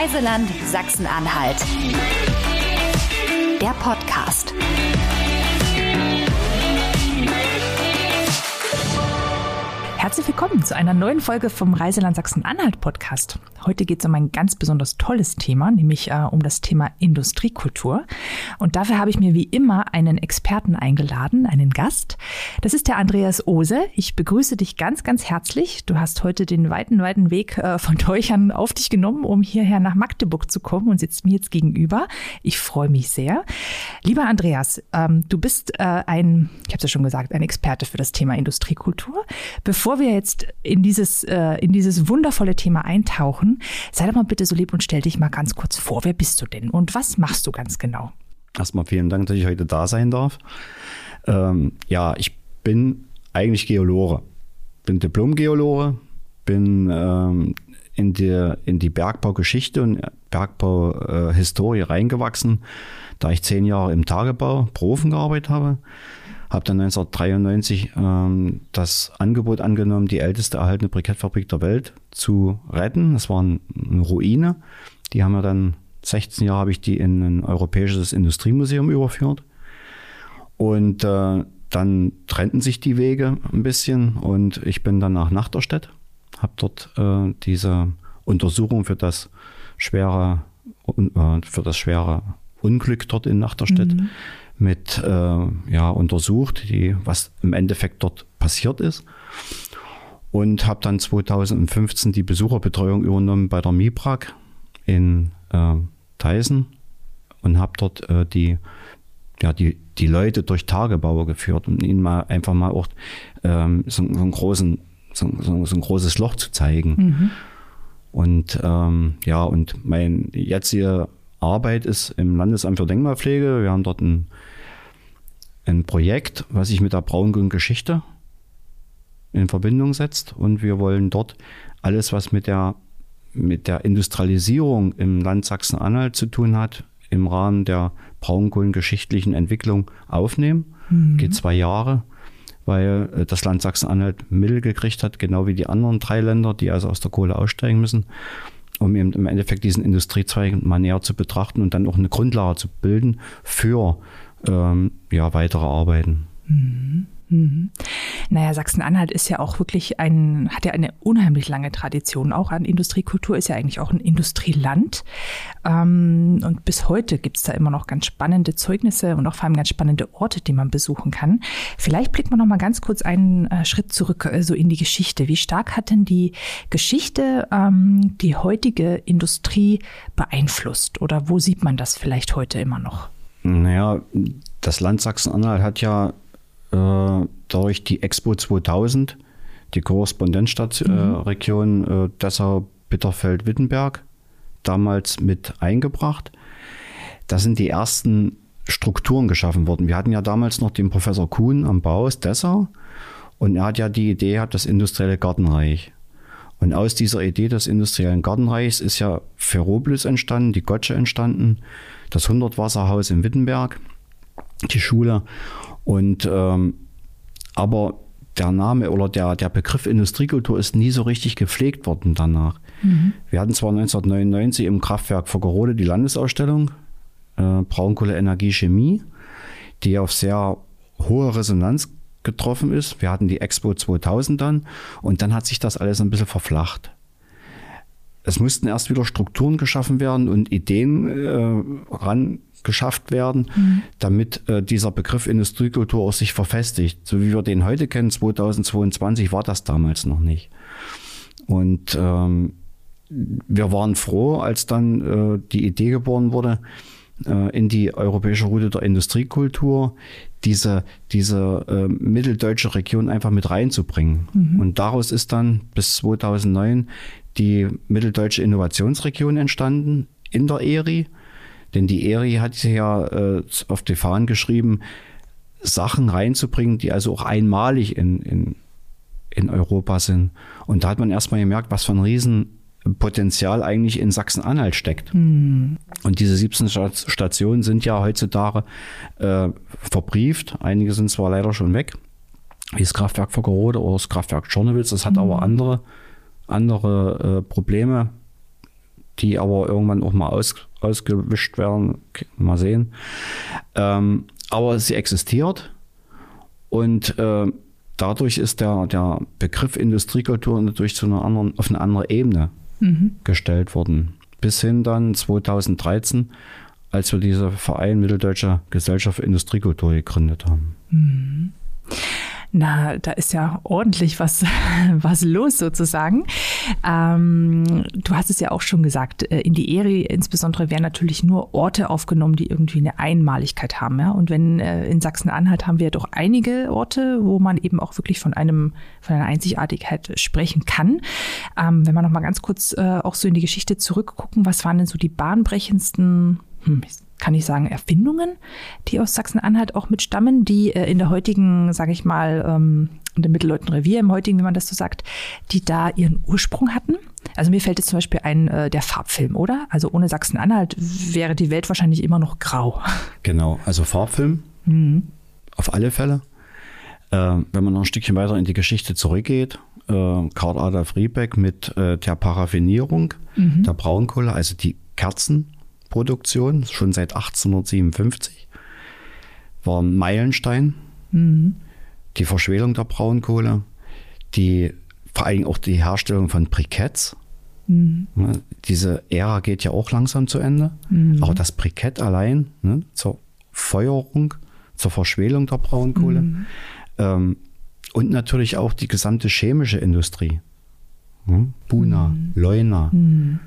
Reiseland Sachsen-Anhalt. Der Podcast. Herzlich willkommen zu einer neuen Folge vom Reiseland Sachsen-Anhalt Podcast. Heute geht es um ein ganz besonders tolles Thema, nämlich äh, um das Thema Industriekultur. Und dafür habe ich mir wie immer einen Experten eingeladen, einen Gast. Das ist der Andreas Ose. Ich begrüße dich ganz, ganz herzlich. Du hast heute den weiten, weiten Weg äh, von Teuchern auf dich genommen, um hierher nach Magdeburg zu kommen und sitzt mir jetzt gegenüber. Ich freue mich sehr. Lieber Andreas, ähm, du bist äh, ein, ich habe es ja schon gesagt, ein Experte für das Thema Industriekultur. Bevor bevor wir jetzt in dieses, äh, in dieses wundervolle Thema eintauchen, sei doch mal bitte so lieb und stell dich mal ganz kurz vor. Wer bist du denn und was machst du ganz genau? Erstmal vielen Dank, dass ich heute da sein darf. Ähm, ja, ich bin eigentlich Geologe. Bin Diplom-Geologe, bin ähm, in, die, in die Bergbaugeschichte und Bergbauhistorie äh, reingewachsen, da ich zehn Jahre im Tagebau Profen gearbeitet habe habe dann 1993 ähm, das Angebot angenommen, die älteste erhaltene Brikettfabrik der Welt zu retten. Das war eine Ruine. Die haben wir dann 16 Jahre habe ich die in ein europäisches Industriemuseum überführt. Und äh, dann trennten sich die Wege ein bisschen und ich bin dann nach Nachterstedt, habe dort äh, diese Untersuchung für das schwere, äh, für das schwere Unglück dort in Nachterstedt mhm mit äh, ja, untersucht, die, was im Endeffekt dort passiert ist. Und habe dann 2015 die Besucherbetreuung übernommen bei der MIPRAG in äh, Theisen und habe dort äh, die, ja, die, die Leute durch Tagebauer geführt, um ihnen mal einfach mal auch ähm, so, so, einen großen, so, so, so, ein großes Loch zu zeigen. Mhm. Und ähm, ja, und mein jetziger Arbeit ist im Landesamt für Denkmalpflege. Wir haben dort ein ein Projekt, was sich mit der Braungrün-Geschichte in Verbindung setzt. Und wir wollen dort alles, was mit der, mit der Industrialisierung im Land Sachsen-Anhalt zu tun hat, im Rahmen der braunkohlengeschichtlichen Entwicklung aufnehmen. Mhm. Geht zwei Jahre, weil äh, das Land Sachsen-Anhalt Mittel gekriegt hat, genau wie die anderen drei Länder, die also aus der Kohle aussteigen müssen, um eben im Endeffekt diesen Industriezweig mal näher zu betrachten und dann auch eine Grundlage zu bilden für ähm, ja, weitere Arbeiten. Mhm. Mhm. Naja, Sachsen-Anhalt ist ja auch wirklich ein, hat ja eine unheimlich lange Tradition auch an Industriekultur, ist ja eigentlich auch ein Industrieland. Ähm, und bis heute gibt's da immer noch ganz spannende Zeugnisse und auch vor allem ganz spannende Orte, die man besuchen kann. Vielleicht blickt man noch mal ganz kurz einen äh, Schritt zurück, äh, so in die Geschichte. Wie stark hat denn die Geschichte ähm, die heutige Industrie beeinflusst? Oder wo sieht man das vielleicht heute immer noch? Naja, das Land Sachsen-Anhalt hat ja äh, durch die Expo 2000 die Korrespondenzstadtregion mhm. äh, Dessau, Bitterfeld, Wittenberg damals mit eingebracht. Da sind die ersten Strukturen geschaffen worden. Wir hatten ja damals noch den Professor Kuhn am Bau aus Dessau und er hat ja die Idee gehabt, das industrielle Gartenreich. Und aus dieser Idee des industriellen Gartenreichs ist ja Ferropolis entstanden, die Gotsche entstanden, das 100-Wasserhaus in Wittenberg, die Schule. Und ähm, aber der Name oder der, der Begriff Industriekultur ist nie so richtig gepflegt worden danach. Mhm. Wir hatten zwar 1999 im Kraftwerk Foggerode die Landesausstellung äh, Braunkohle, Energie, Chemie, die auf sehr hohe Resonanz getroffen ist. Wir hatten die Expo 2000 dann und dann hat sich das alles ein bisschen verflacht. Es mussten erst wieder Strukturen geschaffen werden und Ideen äh, ran geschafft werden, mhm. damit äh, dieser Begriff Industriekultur auch sich verfestigt. So wie wir den heute kennen, 2022 war das damals noch nicht. Und ähm, wir waren froh, als dann äh, die Idee geboren wurde, äh, in die europäische Route der Industriekultur diese, diese äh, mitteldeutsche Region einfach mit reinzubringen. Mhm. Und daraus ist dann bis 2009 die mitteldeutsche Innovationsregion entstanden in der ERI. Denn die ERI hat sich ja äh, auf die Fahnen geschrieben, Sachen reinzubringen, die also auch einmalig in, in, in Europa sind. Und da hat man erstmal gemerkt, was für ein Riesenpotenzial eigentlich in Sachsen-Anhalt steckt. Mhm. Und diese 17 Stationen sind ja heutzutage äh, verbrieft. Einige sind zwar leider schon weg, wie das Kraftwerk Foggerode oder das Kraftwerk Czornowitz. Das hat mhm. aber andere andere äh, Probleme, die aber irgendwann auch mal aus, ausgewischt werden. Mal sehen. Ähm, aber sie existiert und äh, dadurch ist der, der Begriff Industriekultur natürlich zu einer anderen, auf eine andere Ebene mhm. gestellt worden. Bis hin dann 2013, als wir diese Verein Mitteldeutsche Gesellschaft für Industriekultur gegründet haben. Mhm na, da ist ja ordentlich was, was los sozusagen. Ähm, du hast es ja auch schon gesagt, äh, in die ERI insbesondere werden natürlich nur Orte aufgenommen, die irgendwie eine Einmaligkeit haben. Ja? Und wenn äh, in Sachsen-Anhalt haben wir doch einige Orte, wo man eben auch wirklich von einem, von einer Einzigartigkeit sprechen kann. Ähm, wenn wir noch mal ganz kurz äh, auch so in die Geschichte zurückgucken, was waren denn so die bahnbrechendsten hm, kann ich sagen, Erfindungen, die aus Sachsen-Anhalt auch mitstammen, die äh, in der heutigen, sage ich mal, ähm, in dem Mittelleuten Revier, im heutigen, wie man das so sagt, die da ihren Ursprung hatten. Also mir fällt jetzt zum Beispiel ein, äh, der Farbfilm, oder? Also ohne Sachsen-Anhalt wäre die Welt wahrscheinlich immer noch grau. Genau, also Farbfilm, mhm. auf alle Fälle. Äh, wenn man noch ein Stückchen weiter in die Geschichte zurückgeht, äh, Karl Adolf Riebeck mit der Paraffinierung mhm. der Braunkohle, also die Kerzen, Produktion, schon seit 1857, war ein Meilenstein. Mhm. Die Verschwelung der Braunkohle, die, vor allem auch die Herstellung von Briketts. Mhm. Ne, diese Ära geht ja auch langsam zu Ende. Mhm. Aber das Brikett allein ne, zur Feuerung, zur Verschwelung der Braunkohle mhm. ähm, und natürlich auch die gesamte chemische Industrie. Ne, Buna, mhm. Leuna, mhm.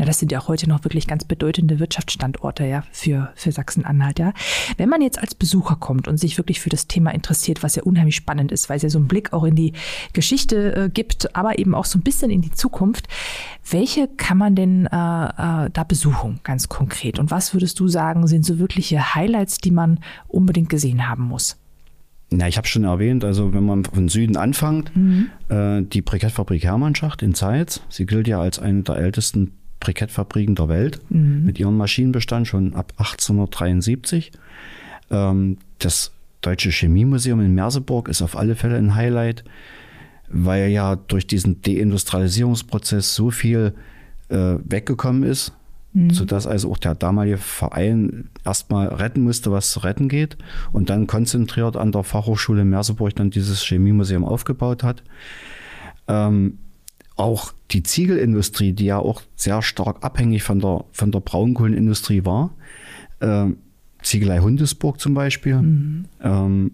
Na, das sind ja auch heute noch wirklich ganz bedeutende Wirtschaftsstandorte ja, für, für Sachsen-Anhalt. Ja. Wenn man jetzt als Besucher kommt und sich wirklich für das Thema interessiert, was ja unheimlich spannend ist, weil es ja so einen Blick auch in die Geschichte äh, gibt, aber eben auch so ein bisschen in die Zukunft, welche kann man denn äh, äh, da besuchen, ganz konkret? Und was würdest du sagen, sind so wirkliche Highlights, die man unbedingt gesehen haben muss? Na, ich habe schon erwähnt, also wenn man von Süden anfängt, mhm. äh, die Brikettfabrik Hermannschacht in Zeitz, sie gilt ja als eine der ältesten Brikettfabriken der Welt mhm. mit ihrem Maschinenbestand schon ab 1873. Ähm, das Deutsche Chemiemuseum in Merseburg ist auf alle Fälle ein Highlight, weil ja durch diesen Deindustrialisierungsprozess so viel äh, weggekommen ist, mhm. sodass also auch der damalige Verein erstmal retten musste, was zu retten geht und dann konzentriert an der Fachhochschule Merseburg dann dieses Chemiemuseum aufgebaut hat. Ähm, auch die Ziegelindustrie, die ja auch sehr stark abhängig von der, von der Braunkohlenindustrie war, äh, Ziegelei Hundesburg zum Beispiel, mhm. ähm,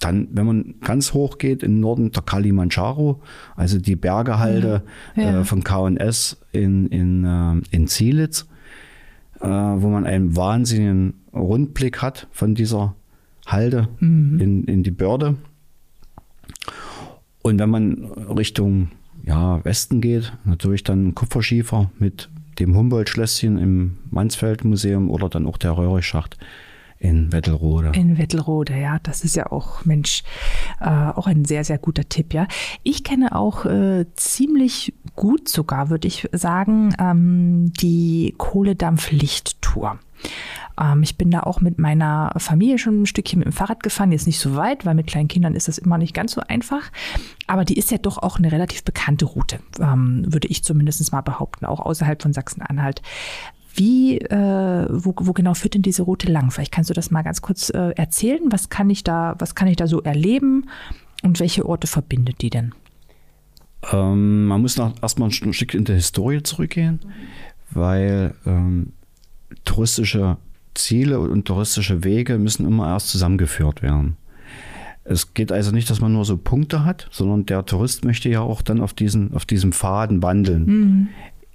dann, wenn man ganz hoch geht, im Norden der Kalimanjaro, also die Bergehalde ja. Ja. Äh, von KS in, in, äh, in Zielitz, äh, wo man einen wahnsinnigen Rundblick hat von dieser Halde mhm. in, in die Börde. Und wenn man Richtung ja, Westen geht, natürlich dann Kupferschiefer mit dem Humboldt-Schlösschen im Mansfeld-Museum oder dann auch der Röhrichschacht in Wettelrode. In Wettelrode, ja, das ist ja auch, Mensch, äh, auch ein sehr, sehr guter Tipp, ja. Ich kenne auch äh, ziemlich gut sogar, würde ich sagen, ähm, die Kohledampflichttour. Ähm, ich bin da auch mit meiner Familie schon ein Stückchen mit dem Fahrrad gefahren, jetzt nicht so weit, weil mit kleinen Kindern ist das immer nicht ganz so einfach. Aber die ist ja doch auch eine relativ bekannte Route, ähm, würde ich zumindest mal behaupten, auch außerhalb von Sachsen-Anhalt. Wie, äh, wo, wo genau führt denn diese Route lang? Vielleicht kannst du das mal ganz kurz äh, erzählen. Was kann ich da, was kann ich da so erleben und welche Orte verbindet die denn? Ähm, man muss noch erstmal ein Stück in der Historie zurückgehen, weil ähm, touristische Ziele und touristische Wege müssen immer erst zusammengeführt werden. Es geht also nicht, dass man nur so Punkte hat, sondern der Tourist möchte ja auch dann auf, diesen, auf diesem Faden wandeln. Mhm.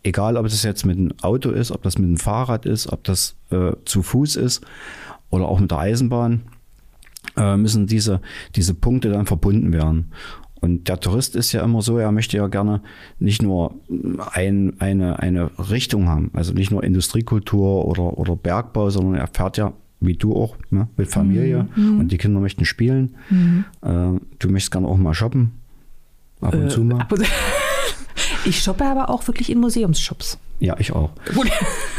Egal, ob das jetzt mit dem Auto ist, ob das mit dem Fahrrad ist, ob das äh, zu Fuß ist oder auch mit der Eisenbahn, äh, müssen diese, diese Punkte dann verbunden werden. Und der Tourist ist ja immer so, er möchte ja gerne nicht nur ein, eine, eine Richtung haben, also nicht nur Industriekultur oder, oder Bergbau, sondern er fährt ja, wie du auch, ne, mit Familie mhm. und die Kinder möchten spielen. Mhm. Äh, du möchtest gerne auch mal shoppen. Ab und äh, zu mal. Ich shoppe aber auch wirklich in Museumsshops. Ja, ich auch.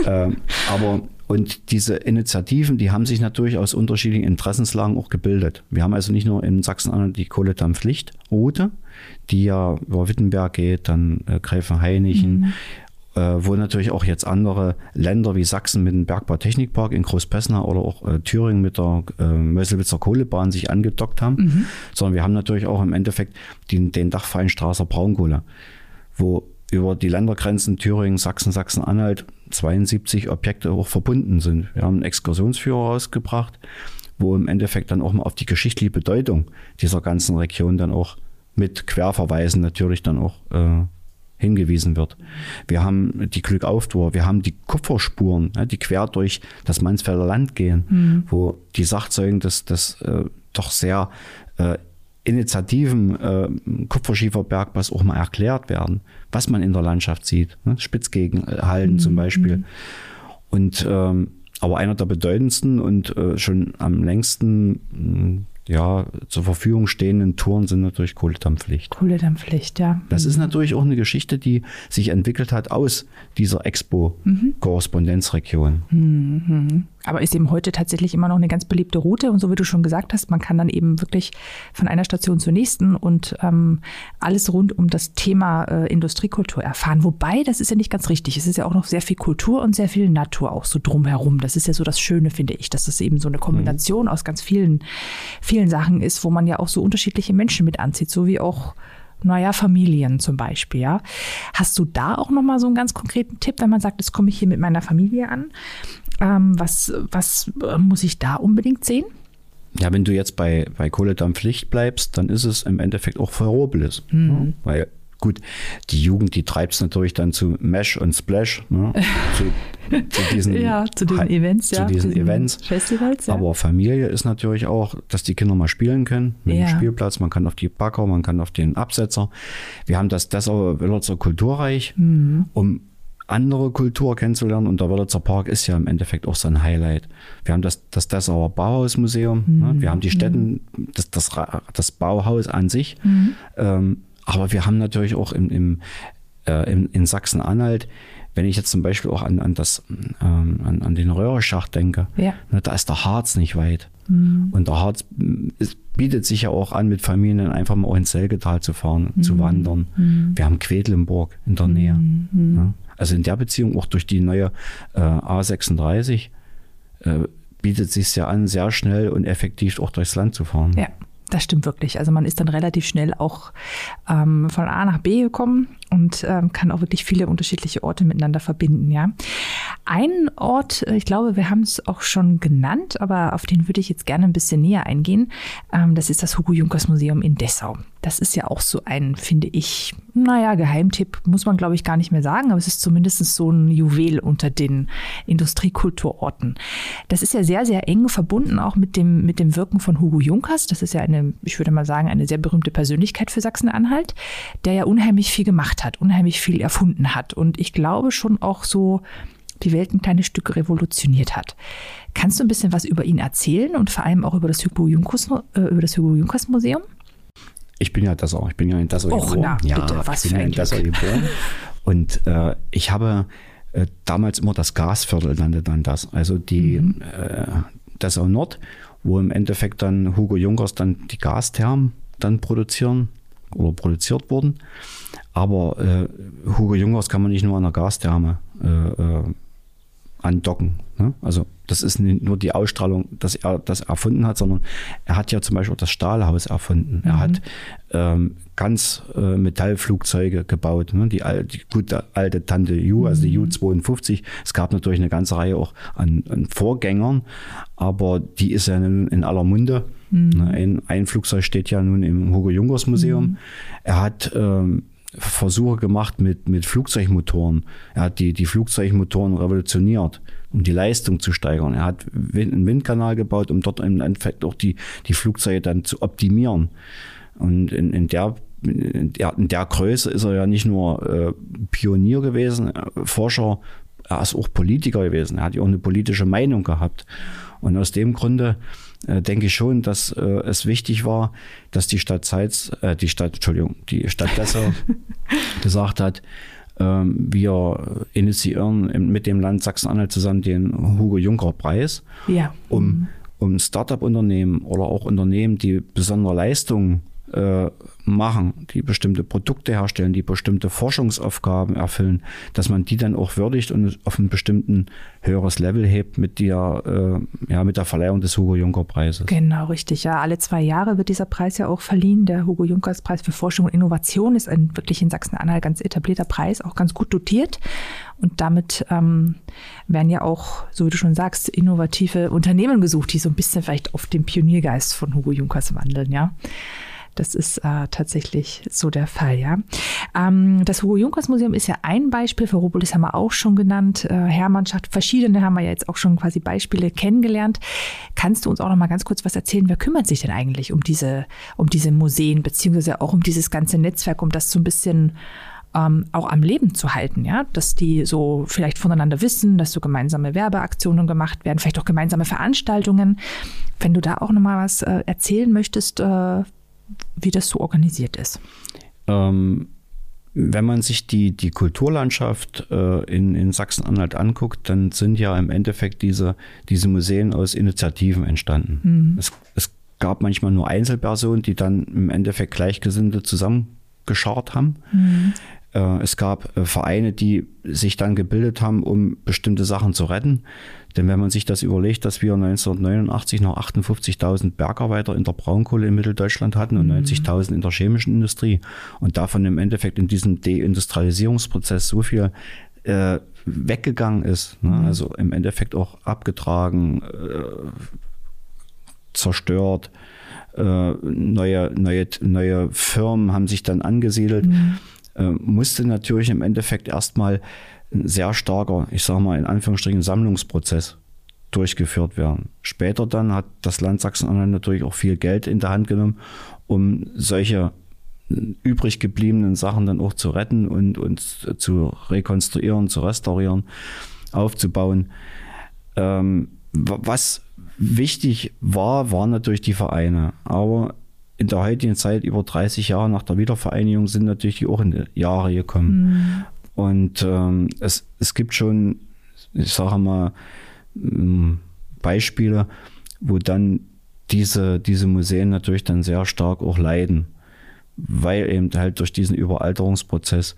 ähm, aber und diese Initiativen, die haben sich natürlich aus unterschiedlichen Interessenslagen auch gebildet. Wir haben also nicht nur in Sachsen-Anhalt die Kohledampflichtroute, die ja über Wittenberg geht, dann äh, Gräfenhainichen, mhm. äh, wo natürlich auch jetzt andere Länder wie Sachsen mit dem Bergbautechnikpark in Großpessner oder auch äh, Thüringen mit der äh, Möselwitzer Kohlebahn sich angedockt haben, mhm. sondern wir haben natürlich auch im Endeffekt den, den Dachverein Straßer Braunkohle, wo über die Ländergrenzen Thüringen, Sachsen, Sachsen-Anhalt 72 Objekte auch verbunden sind. Wir haben einen Exkursionsführer rausgebracht, wo im Endeffekt dann auch mal auf die geschichtliche Bedeutung dieser ganzen Region dann auch mit Querverweisen natürlich dann auch äh, hingewiesen wird. Wir haben die Glückauftour, wir haben die Kupferspuren, die quer durch das Mansfelder Land gehen, mhm. wo die Sachzeugen des, des äh, doch sehr äh, initiativen äh, Kupferschieferbergbaus auch mal erklärt werden, was man in der Landschaft sieht. Ne? Spitzgegenhalden mhm. zum Beispiel. Mhm. Und ähm, aber einer der bedeutendsten und äh, schon am längsten ja, zur Verfügung stehenden Touren sind natürlich Kohledampfpflicht. Kohledampfpflicht, ja. Das mhm. ist natürlich auch eine Geschichte, die sich entwickelt hat aus dieser Expo-Korrespondenzregion. Mhm. Mhm. Aber ist eben heute tatsächlich immer noch eine ganz beliebte Route. Und so wie du schon gesagt hast, man kann dann eben wirklich von einer Station zur nächsten und ähm, alles rund um das Thema äh, Industriekultur erfahren. Wobei, das ist ja nicht ganz richtig. Es ist ja auch noch sehr viel Kultur und sehr viel Natur auch so drumherum. Das ist ja so das Schöne, finde ich, dass das eben so eine Kombination mhm. aus ganz vielen, vielen Sachen ist, wo man ja auch so unterschiedliche Menschen mit anzieht, so wie auch naja, Familien zum Beispiel, ja. Hast du da auch nochmal so einen ganz konkreten Tipp, wenn man sagt, jetzt komme ich hier mit meiner Familie an? Ähm, was, was äh, muss ich da unbedingt sehen? Ja, wenn du jetzt bei, bei Kohledampflicht bleibst, dann ist es im Endeffekt auch Ferropolis. Mhm. Weil Gut, die Jugend, die treibt es natürlich dann zu Mesh und Splash, ne? zu, zu, diesen, ja, zu diesen Events, zu ja, diesen Events. Festivals. Ja. Aber Familie ist natürlich auch, dass die Kinder mal spielen können mit ja. dem Spielplatz. Man kann auf die Backer, man kann auf den Absetzer. Wir haben das Dessau Wöllerzer Kulturreich, mhm. um andere Kultur kennenzulernen. Und der Wörlitzer Park ist ja im Endeffekt auch so ein Highlight. Wir haben das, das Dessauer Bauhausmuseum, mhm. ne? wir haben die Städten, mhm. das, das, das Bauhaus an sich. Mhm. Ähm, aber wir haben natürlich auch im, im, äh, in, in Sachsen-Anhalt, wenn ich jetzt zum Beispiel auch an, an, das, ähm, an, an den Röhrschacht denke, ja. ne, da ist der Harz nicht weit. Mhm. Und der Harz es bietet sich ja auch an, mit Familien einfach mal auch ins Selgetal zu fahren, mhm. zu wandern. Mhm. Wir haben Quedlinburg in der Nähe. Mhm. Ne? Also in der Beziehung auch durch die neue äh, A36 äh, bietet sich ja an, sehr schnell und effektiv auch durchs Land zu fahren. Ja. Das stimmt wirklich. Also man ist dann relativ schnell auch ähm, von A nach B gekommen und ähm, kann auch wirklich viele unterschiedliche Orte miteinander verbinden. Ja, ein Ort, äh, ich glaube, wir haben es auch schon genannt, aber auf den würde ich jetzt gerne ein bisschen näher eingehen. Ähm, das ist das Hugo Junkers Museum in Dessau. Das ist ja auch so ein, finde ich, naja, Geheimtipp muss man glaube ich gar nicht mehr sagen, aber es ist zumindest so ein Juwel unter den Industriekulturorten. Das ist ja sehr, sehr eng verbunden auch mit dem, mit dem Wirken von Hugo Junkers. Das ist ja eine, ich würde mal sagen, eine sehr berühmte Persönlichkeit für Sachsen-Anhalt, der ja unheimlich viel gemacht hat, unheimlich viel erfunden hat und ich glaube schon auch so die Welt ein kleines Stück revolutioniert hat. Kannst du ein bisschen was über ihn erzählen und vor allem auch über das Hugo Junkers, äh, über das Hugo Junkers Museum? Ich bin ja Dessau, ich bin ja in Dessau Och, geboren. Na, bitte, ja, was ich bin ja in Dessau geboren. Und äh, ich habe äh, damals immer das Gasviertel nannte dann das, also die mhm. äh, Dessau Nord, wo im Endeffekt dann Hugo Junkers dann die Gasthermen dann produzieren oder produziert wurden. Aber äh, Hugo Jungers kann man nicht nur an der Gastherme äh, äh, andocken. Ne? Also das ist nicht nur die Ausstrahlung, dass er das erfunden hat, sondern er hat ja zum Beispiel auch das Stahlhaus erfunden. Mhm. Er hat ähm, ganz äh, Metallflugzeuge gebaut. Ne? Die, die gute alte Tante U, also die U-52. Es gab natürlich eine ganze Reihe auch an, an Vorgängern, aber die ist ja in, in aller Munde. Mhm. Ne? Ein, ein, Flugzeug steht ja nun im Hugo Jungers Museum. Mhm. Er hat ähm, Versuche gemacht mit, mit Flugzeugmotoren. Er hat die, die Flugzeugmotoren revolutioniert, um die Leistung zu steigern. Er hat einen Windkanal gebaut, um dort im Endeffekt auch die, die Flugzeuge dann zu optimieren. Und in, in der in der, in der Größe ist er ja nicht nur äh, Pionier gewesen, äh, Forscher, er ist auch Politiker gewesen. Er hat ja auch eine politische Meinung gehabt. Und aus dem Grunde äh, denke ich schon, dass äh, es wichtig war, dass die Stadt Zeitz, äh, die Stadt, Entschuldigung, die Stadt Dessau gesagt hat, ähm, wir initiieren mit dem Land Sachsen-Anhalt zusammen den Hugo Juncker Preis, ja. um, mhm. um Start-up-Unternehmen oder auch Unternehmen, die besondere Leistungen äh, machen, die bestimmte Produkte herstellen, die bestimmte Forschungsaufgaben erfüllen, dass man die dann auch würdigt und auf einen bestimmten höheres Level hebt mit der, äh, ja, mit der Verleihung des Hugo Juncker Preises. Genau, richtig. Ja, alle zwei Jahre wird dieser Preis ja auch verliehen. Der Hugo Junkers Preis für Forschung und Innovation ist ein wirklich in Sachsen-Anhalt ganz etablierter Preis, auch ganz gut dotiert. Und damit ähm, werden ja auch, so wie du schon sagst, innovative Unternehmen gesucht, die so ein bisschen vielleicht auf den Pioniergeist von Hugo Junkers wandeln, ja. Das ist äh, tatsächlich so der Fall, ja. Ähm, das Hugo Junkers Museum ist ja ein Beispiel, für Robolis haben wir auch schon genannt, äh, Hermannschaft, verschiedene haben wir ja jetzt auch schon quasi Beispiele kennengelernt. Kannst du uns auch noch mal ganz kurz was erzählen, wer kümmert sich denn eigentlich um diese, um diese Museen, beziehungsweise auch um dieses ganze Netzwerk, um das so ein bisschen ähm, auch am Leben zu halten, ja, dass die so vielleicht voneinander wissen, dass so gemeinsame Werbeaktionen gemacht werden, vielleicht auch gemeinsame Veranstaltungen. Wenn du da auch noch mal was äh, erzählen möchtest, äh, wie das so organisiert ist. Ähm, wenn man sich die, die Kulturlandschaft äh, in, in Sachsen-Anhalt anguckt, dann sind ja im Endeffekt diese, diese Museen aus Initiativen entstanden. Mhm. Es, es gab manchmal nur Einzelpersonen, die dann im Endeffekt Gleichgesinnte zusammengeschart haben. Mhm. Äh, es gab äh, Vereine, die sich dann gebildet haben, um bestimmte Sachen zu retten. Denn wenn man sich das überlegt, dass wir 1989 noch 58.000 Bergarbeiter in der Braunkohle in Mitteldeutschland hatten und 90.000 mhm. in der chemischen Industrie und davon im Endeffekt in diesem Deindustrialisierungsprozess so viel äh, weggegangen ist, ne? Mhm. also im Endeffekt auch abgetragen, äh, zerstört, äh, neue, neue, neue Firmen haben sich dann angesiedelt. Mhm musste natürlich im Endeffekt erstmal ein sehr starker, ich sage mal in Anführungsstrichen, Sammlungsprozess durchgeführt werden. Später dann hat das Land Sachsen-Anhalt natürlich auch viel Geld in der Hand genommen, um solche übrig gebliebenen Sachen dann auch zu retten und, und zu rekonstruieren, zu restaurieren, aufzubauen. Ähm, was wichtig war, waren natürlich die Vereine. Aber in der heutigen Zeit, über 30 Jahre nach der Wiedervereinigung, sind natürlich auch in die Jahre gekommen. Mhm. Und ähm, es, es gibt schon, ich sage mal, ähm, Beispiele, wo dann diese, diese Museen natürlich dann sehr stark auch leiden, weil eben halt durch diesen Überalterungsprozess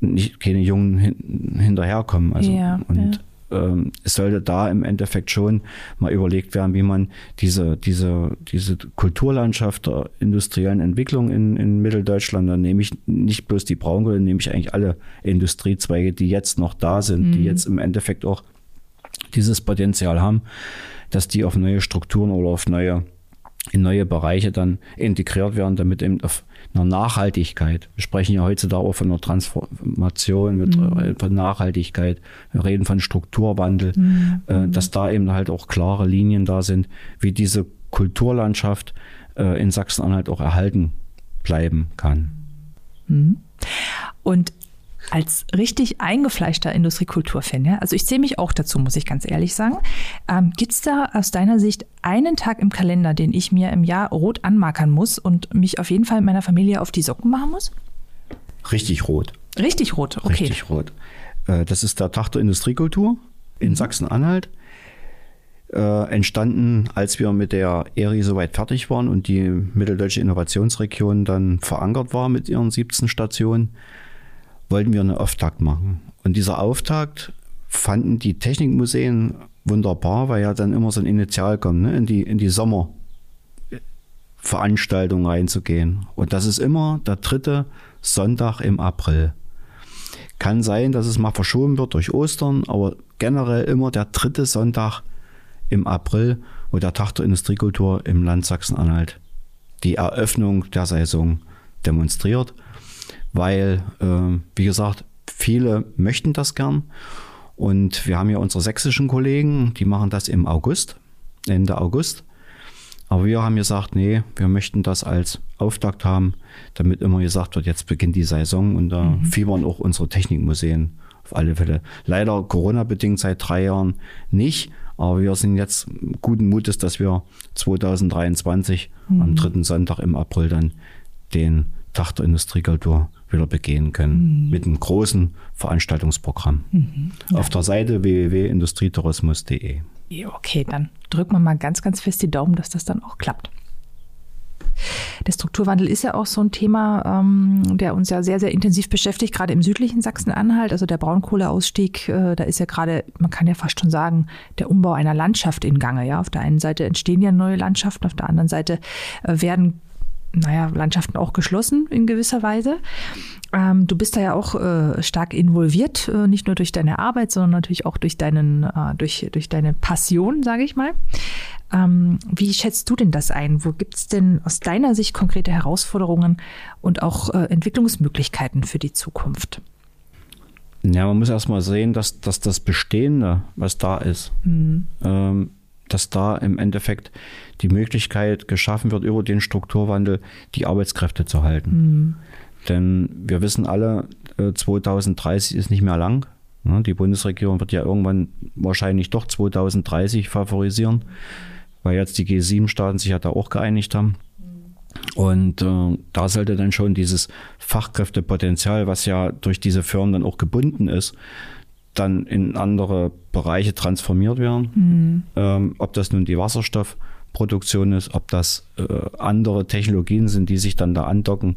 nicht, keine Jungen hin, hinterherkommen. Also, ja, und ja ähm, es sollte da im Endeffekt schon mal überlegt werden, wie man diese, diese, diese Kulturlandschaft der industriellen Entwicklung in, in Mitteldeutschland, dann nehme ich nicht bloß die Braunkohle, nehme ich eigentlich alle Industriezweige, die jetzt noch da sind, mhm. die jetzt im Endeffekt auch dieses Potenzial haben, dass die auf neue Strukturen oder auf neue in neue Bereiche dann integriert werden, damit eben auf einer Nachhaltigkeit, wir sprechen ja heutzutage auch von einer Transformation, mit, mhm. von Nachhaltigkeit, wir reden von Strukturwandel, mhm. äh, dass da eben halt auch klare Linien da sind, wie diese Kulturlandschaft äh, in Sachsen-Anhalt auch erhalten bleiben kann. Mhm. Und als richtig eingefleischter Industriekulturfan, ja, also ich zähle mich auch dazu, muss ich ganz ehrlich sagen. Ähm, Gibt es da aus deiner Sicht einen Tag im Kalender, den ich mir im Jahr rot anmarkern muss und mich auf jeden Fall mit meiner Familie auf die Socken machen muss? Richtig rot. Richtig rot, okay. Richtig rot. Äh, das ist der Tag der Industriekultur in mhm. Sachsen-Anhalt. Äh, entstanden, als wir mit der ERI soweit fertig waren und die Mitteldeutsche Innovationsregion dann verankert war mit ihren 17 Stationen wollten wir einen Auftakt machen. Und dieser Auftakt fanden die Technikmuseen wunderbar, weil ja dann immer so ein Initial kommt, ne, in die, in die Sommerveranstaltung reinzugehen. Und das ist immer der dritte Sonntag im April. Kann sein, dass es mal verschoben wird durch Ostern, aber generell immer der dritte Sonntag im April, wo der Tag der Industriekultur im Land Sachsen-Anhalt die Eröffnung der Saison demonstriert weil, äh, wie gesagt, viele möchten das gern. Und wir haben ja unsere sächsischen Kollegen, die machen das im August, Ende August. Aber wir haben gesagt, nee, wir möchten das als Auftakt haben, damit immer gesagt wird, jetzt beginnt die Saison und da mhm. fiebern auch unsere Technikmuseen auf alle Fälle. Leider Corona-bedingt seit drei Jahren nicht, aber wir sind jetzt guten Mutes, dass wir 2023 mhm. am dritten Sonntag im April dann den Tag der Industriekultur wieder begehen können. Mhm. Mit einem großen Veranstaltungsprogramm. Mhm. Ja. Auf der Seite www.industrietourismus.de. Okay, dann drücken wir mal ganz, ganz fest die Daumen, dass das dann auch klappt. Der Strukturwandel ist ja auch so ein Thema, ähm, der uns ja sehr, sehr intensiv beschäftigt, gerade im südlichen Sachsen-Anhalt. Also der Braunkohleausstieg, äh, da ist ja gerade, man kann ja fast schon sagen, der Umbau einer Landschaft in Gange. Ja, auf der einen Seite entstehen ja neue Landschaften, auf der anderen Seite äh, werden naja, Landschaften auch geschlossen in gewisser Weise. Ähm, du bist da ja auch äh, stark involviert, äh, nicht nur durch deine Arbeit, sondern natürlich auch durch, deinen, äh, durch, durch deine Passion, sage ich mal. Ähm, wie schätzt du denn das ein? Wo gibt es denn aus deiner Sicht konkrete Herausforderungen und auch äh, Entwicklungsmöglichkeiten für die Zukunft? Ja, man muss erstmal sehen, dass, dass das Bestehende, was da ist, mhm. ähm, dass da im Endeffekt die Möglichkeit geschaffen wird, über den Strukturwandel die Arbeitskräfte zu halten. Mhm. Denn wir wissen alle, 2030 äh, ist nicht mehr lang. Ne, die Bundesregierung wird ja irgendwann wahrscheinlich doch 2030 favorisieren, weil jetzt die G7-Staaten sich ja da auch geeinigt haben. Und äh, da sollte dann schon dieses Fachkräftepotenzial, was ja durch diese Firmen dann auch gebunden ist, dann in andere Bereiche transformiert werden. Mhm. Ähm, ob das nun die Wasserstoffproduktion ist, ob das äh, andere Technologien sind, die sich dann da andocken.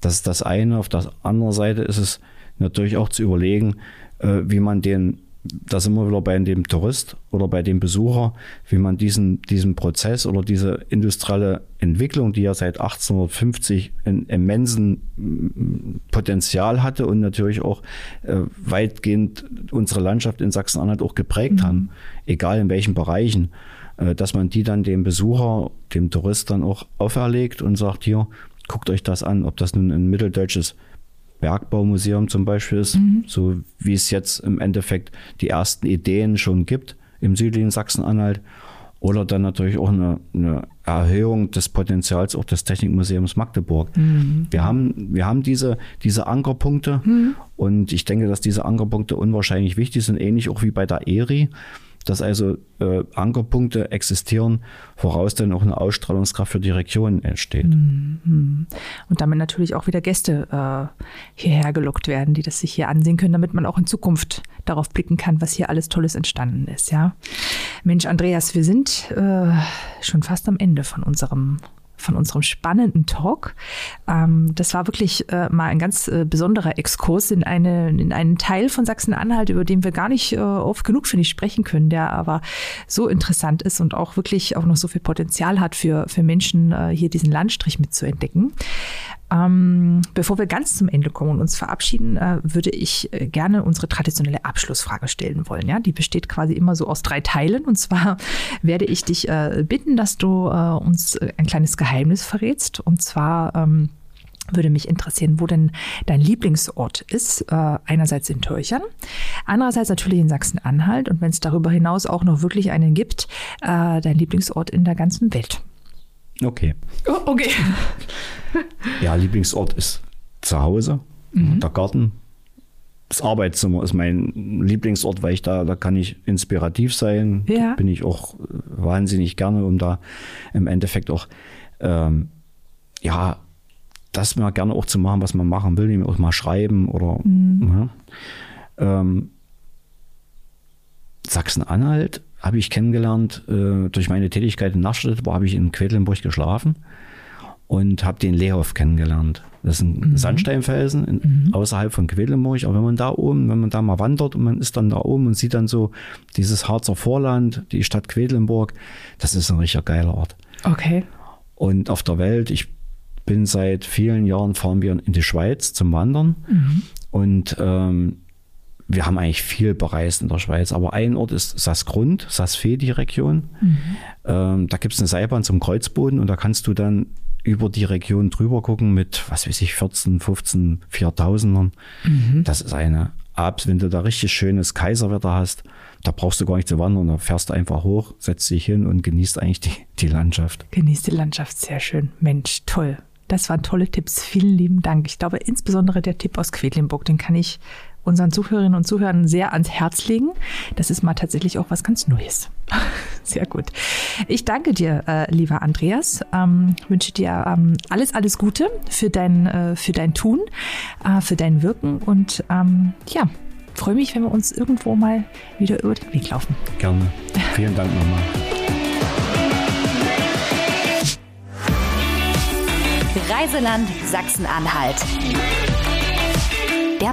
Das ist das eine. Auf der anderen Seite ist es natürlich auch zu überlegen, äh, wie man den da sind wir wieder bei dem Tourist oder bei dem Besucher, wie man diesen, diesen Prozess oder diese industrielle Entwicklung, die ja seit 1850 ein immensen mm, Potenzial hatte und natürlich auch äh, weitgehend unsere Landschaft in Sachsen-Anhalt auch geprägt mhm. haben, egal in welchen Bereichen, äh, dass man die dann dem Besucher, dem Tourist dann auch auferlegt und sagt, hier, guckt euch das an, ob das nun ein mitteldeutsches Bergbaumuseum zum Beispiel ist, mhm. so wie es jetzt im Endeffekt die ersten Ideen schon gibt im südlichen Sachsen-Anhalt. Oder dann natürlich auch eine, eine, Erhöhung des Potenzials auch des Technikmuseums Magdeburg. Mhm. Wir haben, wir haben diese, diese Ankerpunkte mhm. und ich denke, dass diese Ankerpunkte unwahrscheinlich wichtig sind, ähnlich auch wie bei der ERI dass also äh, Ankerpunkte existieren, woraus dann auch eine Ausstrahlungskraft für die Region entsteht. Mhm. Und damit natürlich auch wieder Gäste äh, hierher gelockt werden, die das sich hier ansehen können, damit man auch in Zukunft darauf blicken kann, was hier alles Tolles entstanden ist. Ja, Mensch, Andreas, wir sind äh, schon fast am Ende von unserem von unserem spannenden Talk. Ähm, das war wirklich äh, mal ein ganz äh, besonderer Exkurs in, eine, in einen Teil von Sachsen-Anhalt, über den wir gar nicht äh, oft genug, finde ich, sprechen können, der aber so interessant ist und auch wirklich auch noch so viel Potenzial hat für, für Menschen, äh, hier diesen Landstrich mitzuentdecken. Ähm, bevor wir ganz zum Ende kommen und uns verabschieden, äh, würde ich äh, gerne unsere traditionelle Abschlussfrage stellen wollen. Ja, die besteht quasi immer so aus drei Teilen. Und zwar werde ich dich äh, bitten, dass du äh, uns äh, ein kleines Geheimnis verrätst. Und zwar ähm, würde mich interessieren, wo denn dein Lieblingsort ist. Äh, einerseits in Törchern, andererseits natürlich in Sachsen-Anhalt und wenn es darüber hinaus auch noch wirklich einen gibt, dein Lieblingsort in der ganzen Welt. Okay. Oh, okay. ja, Lieblingsort ist zu Hause, mhm. der Garten. Das Arbeitszimmer ist mein Lieblingsort, weil ich da, da kann ich inspirativ sein. Ja. Da bin ich auch wahnsinnig gerne, um da im Endeffekt auch, ähm, ja, das mal gerne auch zu machen, was man machen will, nämlich auch mal schreiben oder mhm. ja. ähm, Sachsen-Anhalt habe ich kennengelernt äh, durch meine Tätigkeit in Nachstadt, wo habe ich in Quedlinburg geschlafen und habe den Lehoff kennengelernt. Das ist ein mhm. Sandsteinfelsen in, mhm. außerhalb von Quedlinburg. Aber wenn man da oben, wenn man da mal wandert und man ist dann da oben und sieht dann so dieses Harzer Vorland, die Stadt Quedlinburg, das ist ein richtig geiler Ort. Okay. Und auf der Welt, ich bin seit vielen Jahren, fahren wir in die Schweiz zum Wandern. Mhm. Und ähm, wir haben eigentlich viel bereist in der Schweiz, aber ein Ort ist Sassgrund, Sassfee, die Region. Mhm. Ähm, da gibt es eine Seilbahn zum Kreuzboden und da kannst du dann über die Region drüber gucken mit, was weiß ich, 14, 15, 4000ern. Mhm. Das ist eine Abs, wenn du da richtig schönes Kaiserwetter hast, da brauchst du gar nicht zu wandern, da fährst du einfach hoch, setzt dich hin und genießt eigentlich die, die Landschaft. Genießt die Landschaft, sehr schön. Mensch, toll. Das waren tolle Tipps. Vielen lieben Dank. Ich glaube, insbesondere der Tipp aus Quedlinburg, den kann ich unseren Zuhörerinnen und Zuhörern sehr ans Herz legen. Das ist mal tatsächlich auch was ganz Neues. Sehr gut. Ich danke dir, äh, lieber Andreas. Ähm, wünsche dir ähm, alles, alles Gute für dein, äh, für dein Tun, äh, für dein Wirken und ähm, ja, freue mich, wenn wir uns irgendwo mal wieder über den Weg laufen. Gerne. Vielen Dank nochmal. Reiseland Sachsen-Anhalt. Der